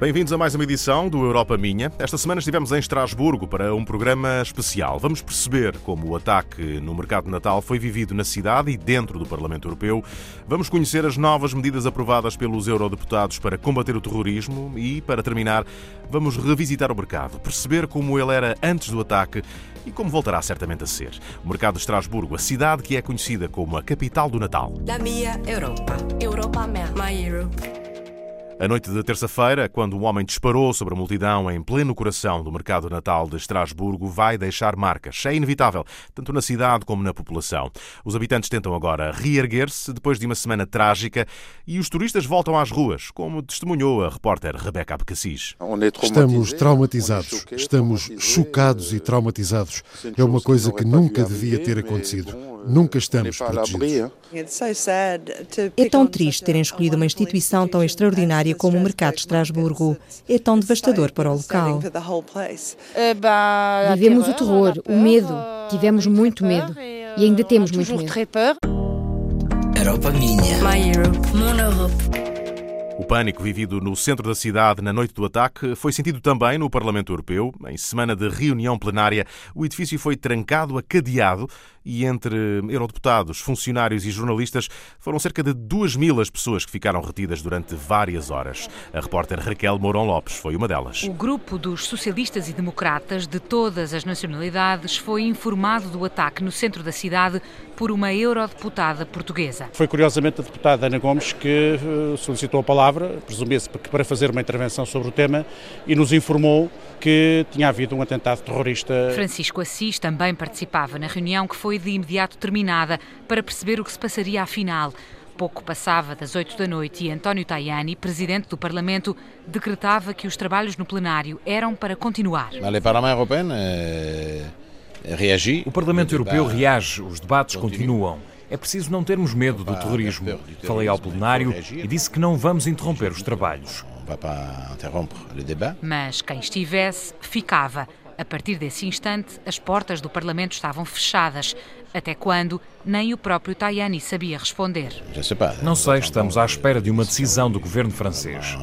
Bem-vindos a mais uma edição do Europa Minha. Esta semana estivemos em Estrasburgo para um programa especial. Vamos perceber como o ataque no mercado de Natal foi vivido na cidade e dentro do Parlamento Europeu. Vamos conhecer as novas medidas aprovadas pelos eurodeputados para combater o terrorismo e, para terminar, vamos revisitar o mercado, perceber como ele era antes do ataque e como voltará certamente a ser. O mercado de Estrasburgo, a cidade que é conhecida como a capital do Natal. La mia Europa. Europa mea. My Europe. A noite de terça-feira, quando um homem disparou sobre a multidão em pleno coração do mercado natal de Estrasburgo, vai deixar marcas. É inevitável, tanto na cidade como na população. Os habitantes tentam agora reerguer-se depois de uma semana trágica e os turistas voltam às ruas, como testemunhou a repórter Rebeca Abcacis. Estamos traumatizados, estamos chocados e traumatizados. É uma coisa que nunca devia ter acontecido. Nunca estamos protegidos. É tão triste terem escolhido uma instituição tão extraordinária como o Mercado de Estrasburgo. É tão devastador para o local. Vivemos o terror, o medo. Tivemos muito medo. E ainda temos muito medo. Europa minha. My Europe. Mon Europe. O pânico vivido no centro da cidade na noite do ataque foi sentido também no Parlamento Europeu. Em semana de reunião plenária, o edifício foi trancado a cadeado e entre eurodeputados, funcionários e jornalistas foram cerca de 2 mil as pessoas que ficaram retidas durante várias horas. A repórter Raquel Mourão Lopes foi uma delas. O grupo dos socialistas e democratas de todas as nacionalidades foi informado do ataque no centro da cidade por uma eurodeputada portuguesa. Foi curiosamente a deputada Ana Gomes que eh, solicitou a palavra, presumia-se que para fazer uma intervenção sobre o tema, e nos informou que tinha havido um atentado terrorista. Francisco Assis também participava na reunião que foi de imediato terminada para perceber o que se passaria afinal. Pouco passava das oito da noite e António Tajani, presidente do Parlamento, decretava que os trabalhos no plenário eram para continuar. Le Parlement européen eh, reagit. O Parlamento Europeu reage, os debates continuam. É preciso não termos medo do terrorismo. Falei ao plenário e disse que não vamos interromper os trabalhos. Mas quem estivesse, ficava. A partir desse instante, as portas do Parlamento estavam fechadas. Até quando, nem o próprio Tajani sabia responder. Não sei, estamos à espera de uma decisão do governo francês.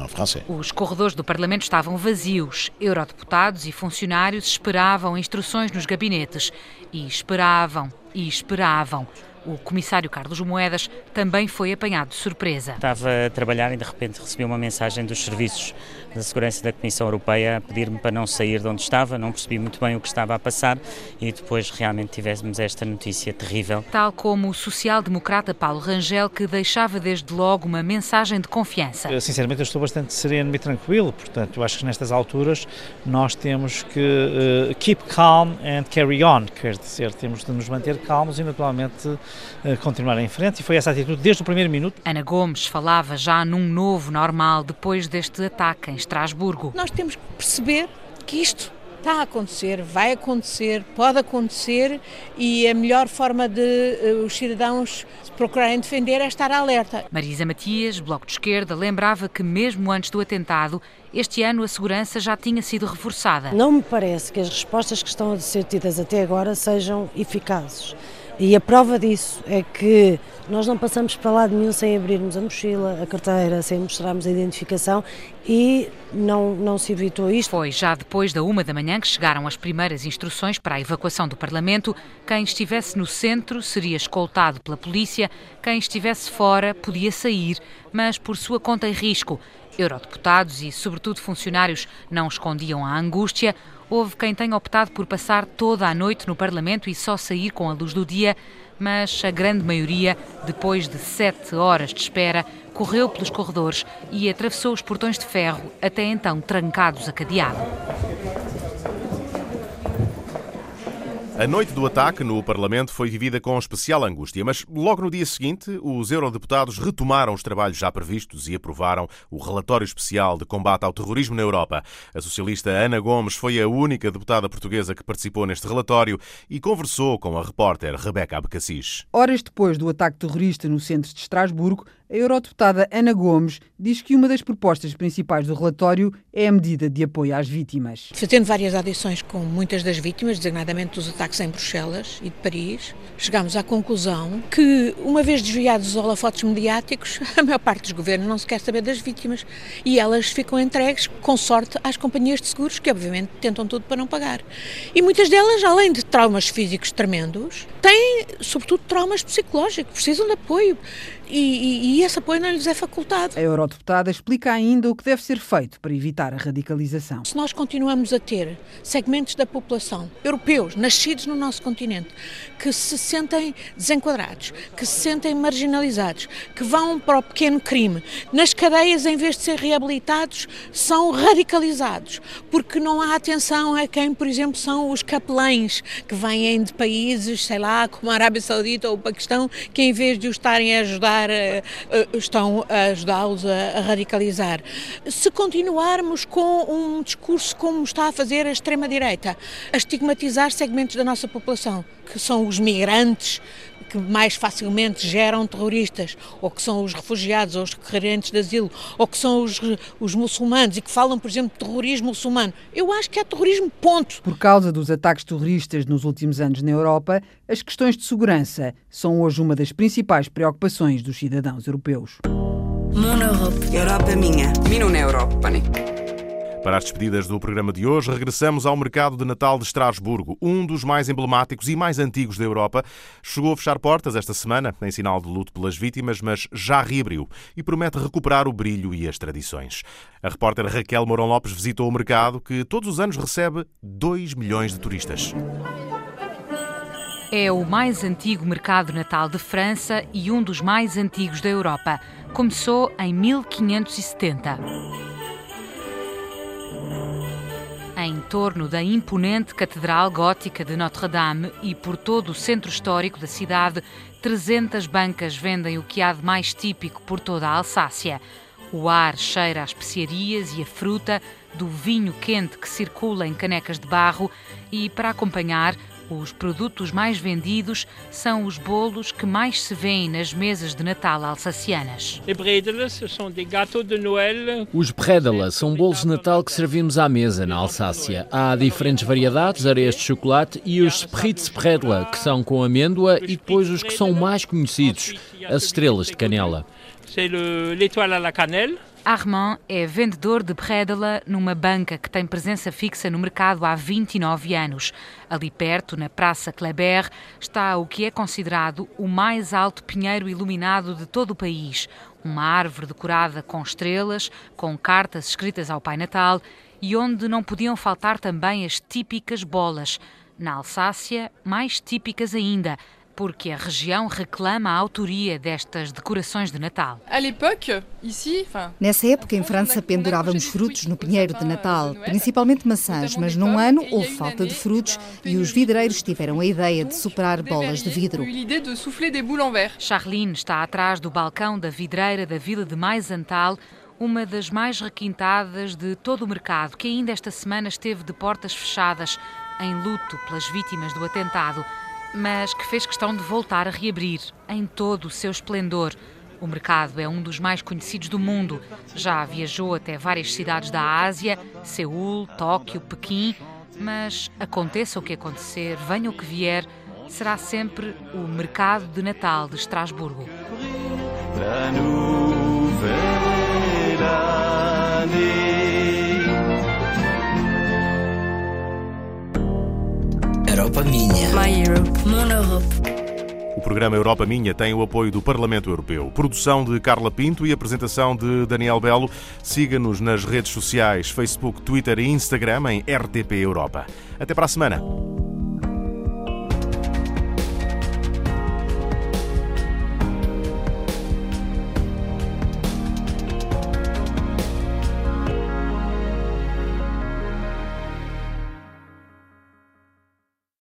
Os corredores do Parlamento estavam vazios. Eurodeputados e funcionários esperavam instruções nos gabinetes. E esperavam, e esperavam. O comissário Carlos Moedas também foi apanhado de surpresa. Estava a trabalhar e de repente recebi uma mensagem dos serviços da Segurança da Comissão Europeia a pedir-me para não sair de onde estava, não percebi muito bem o que estava a passar e depois realmente tivemos esta notícia terrível. Tal como o social-democrata Paulo Rangel, que deixava desde logo uma mensagem de confiança. Eu, sinceramente, eu estou bastante sereno e tranquilo, portanto, eu acho que nestas alturas nós temos que uh, keep calm and carry on, quer dizer, temos de nos manter calmos e, naturalmente, continuar em frente e foi essa atitude desde o primeiro minuto. Ana Gomes falava já num novo normal depois deste ataque em Estrasburgo. Nós temos que perceber que isto está a acontecer, vai acontecer, pode acontecer e a melhor forma de uh, os cidadãos procurarem defender é estar alerta. Marisa Matias, Bloco de Esquerda, lembrava que mesmo antes do atentado, este ano a segurança já tinha sido reforçada. Não me parece que as respostas que estão a ser tidas até agora sejam eficazes. E a prova disso é que nós não passamos para lado nenhum sem abrirmos a mochila, a carteira, sem mostrarmos a identificação e não, não se evitou isto. Foi já depois da uma da manhã que chegaram as primeiras instruções para a evacuação do Parlamento. Quem estivesse no centro seria escoltado pela polícia, quem estivesse fora podia sair, mas por sua conta e risco. Eurodeputados e, sobretudo, funcionários não escondiam a angústia. Houve quem tenha optado por passar toda a noite no Parlamento e só sair com a luz do dia, mas a grande maioria, depois de sete horas de espera, correu pelos corredores e atravessou os portões de ferro, até então trancados a cadeado. A noite do ataque no Parlamento foi vivida com especial angústia, mas logo no dia seguinte, os eurodeputados retomaram os trabalhos já previstos e aprovaram o relatório especial de combate ao terrorismo na Europa. A socialista Ana Gomes foi a única deputada portuguesa que participou neste relatório e conversou com a repórter Rebeca Abcacis. Horas depois do ataque terrorista no centro de Estrasburgo, a eurodeputada Ana Gomes diz que uma das propostas principais do relatório é a medida de apoio às vítimas. Fazendo várias audições com muitas das vítimas, designadamente dos ataques em Bruxelas e de Paris, chegámos à conclusão que, uma vez desviados os holofotes mediáticos, a maior parte dos governos não se quer saber das vítimas e elas ficam entregues, com sorte, às companhias de seguros, que obviamente tentam tudo para não pagar. E muitas delas, além de traumas físicos tremendos, têm, sobretudo, traumas psicológicos, precisam de apoio e, e, e, esse apoio não lhes é facultado. A eurodeputada explica ainda o que deve ser feito para evitar a radicalização. Se nós continuamos a ter segmentos da população europeus, nascidos no nosso continente, que se sentem desenquadrados, que se sentem marginalizados, que vão para o pequeno crime, nas cadeias, em vez de ser reabilitados, são radicalizados, porque não há atenção a quem, por exemplo, são os capelães que vêm de países, sei lá, como a Arábia Saudita ou o Paquistão, que em vez de os estarem a ajudar eh, eh, estão a ajudá-los a, radicalizar. Se continuarmos com um discurso como está a fazer a extrema-direita, a estigmatizar segmentos da nossa população, que são os migrantes, que mais facilmente geram terroristas, ou que são os refugiados, ou os requerentes de asilo, ou que são os, os muçulmanos e que falam, por exemplo, de terrorismo muçulmano. Eu acho que é terrorismo, ponto. Por causa dos ataques terroristas nos últimos anos na Europa, as questões de segurança são hoje uma das principais preocupações dos cidadãos europeus. Mon Europe. Europa minha. Minun Europa. Para as despedidas do programa de hoje, regressamos ao mercado de Natal de Estrasburgo, um dos mais emblemáticos e mais antigos da Europa. Chegou a fechar portas esta semana, em sinal de luto pelas vítimas, mas já reabriu e promete recuperar o brilho e as tradições. A repórter Raquel Mourão Lopes visitou o mercado, que todos os anos recebe 2 milhões de turistas. É o mais antigo mercado natal de França e um dos mais antigos da Europa. Começou em 1570. em torno da imponente Catedral Gótica de Notre-Dame e por todo o centro histórico da cidade, 300 bancas vendem o que há de mais típico por toda a Alsácia. O ar cheira a especiarias e a fruta, do vinho quente que circula em canecas de barro e, para acompanhar, os produtos mais vendidos são os bolos que mais se vêem nas mesas de Natal alsacianas. Os bredela são bolos de Natal que servimos à mesa na Alsácia. Há diferentes variedades, areias de chocolate e os spritzbredela, que são com amêndoa, e depois os que são mais conhecidos, as estrelas de canela. C'est l'étoile à la cannelle. Armand é vendedor de bredela numa banca que tem presença fixa no mercado há 29 anos. Ali perto, na Praça Kleber, está o que é considerado o mais alto pinheiro iluminado de todo o país. Uma árvore decorada com estrelas, com cartas escritas ao Pai Natal e onde não podiam faltar também as típicas bolas. Na Alsácia, mais típicas ainda, porque a região reclama a autoria destas decorações de Natal. Nessa época, em França, pendurávamos frutos no pinheiro de Natal, principalmente maçãs, mas num ano houve falta de frutos e os vidreiros tiveram a ideia de superar bolas de vidro. Charline está atrás do balcão da vidreira da vila de Maisantal, uma das mais requintadas de todo o mercado, que ainda esta semana esteve de portas fechadas, em luto pelas vítimas do atentado mas que fez questão de voltar a reabrir em todo o seu esplendor. O mercado é um dos mais conhecidos do mundo. Já viajou até várias cidades da Ásia, Seul, Tóquio, Pequim, mas aconteça o que acontecer, venha o que vier, será sempre o mercado de Natal de Estrasburgo. Europa minha. My Europe. Mon Europe. O programa Europa Minha tem o apoio do Parlamento Europeu. Produção de Carla Pinto e apresentação de Daniel Belo. Siga-nos nas redes sociais, Facebook, Twitter e Instagram em RTP Europa. Até para a semana.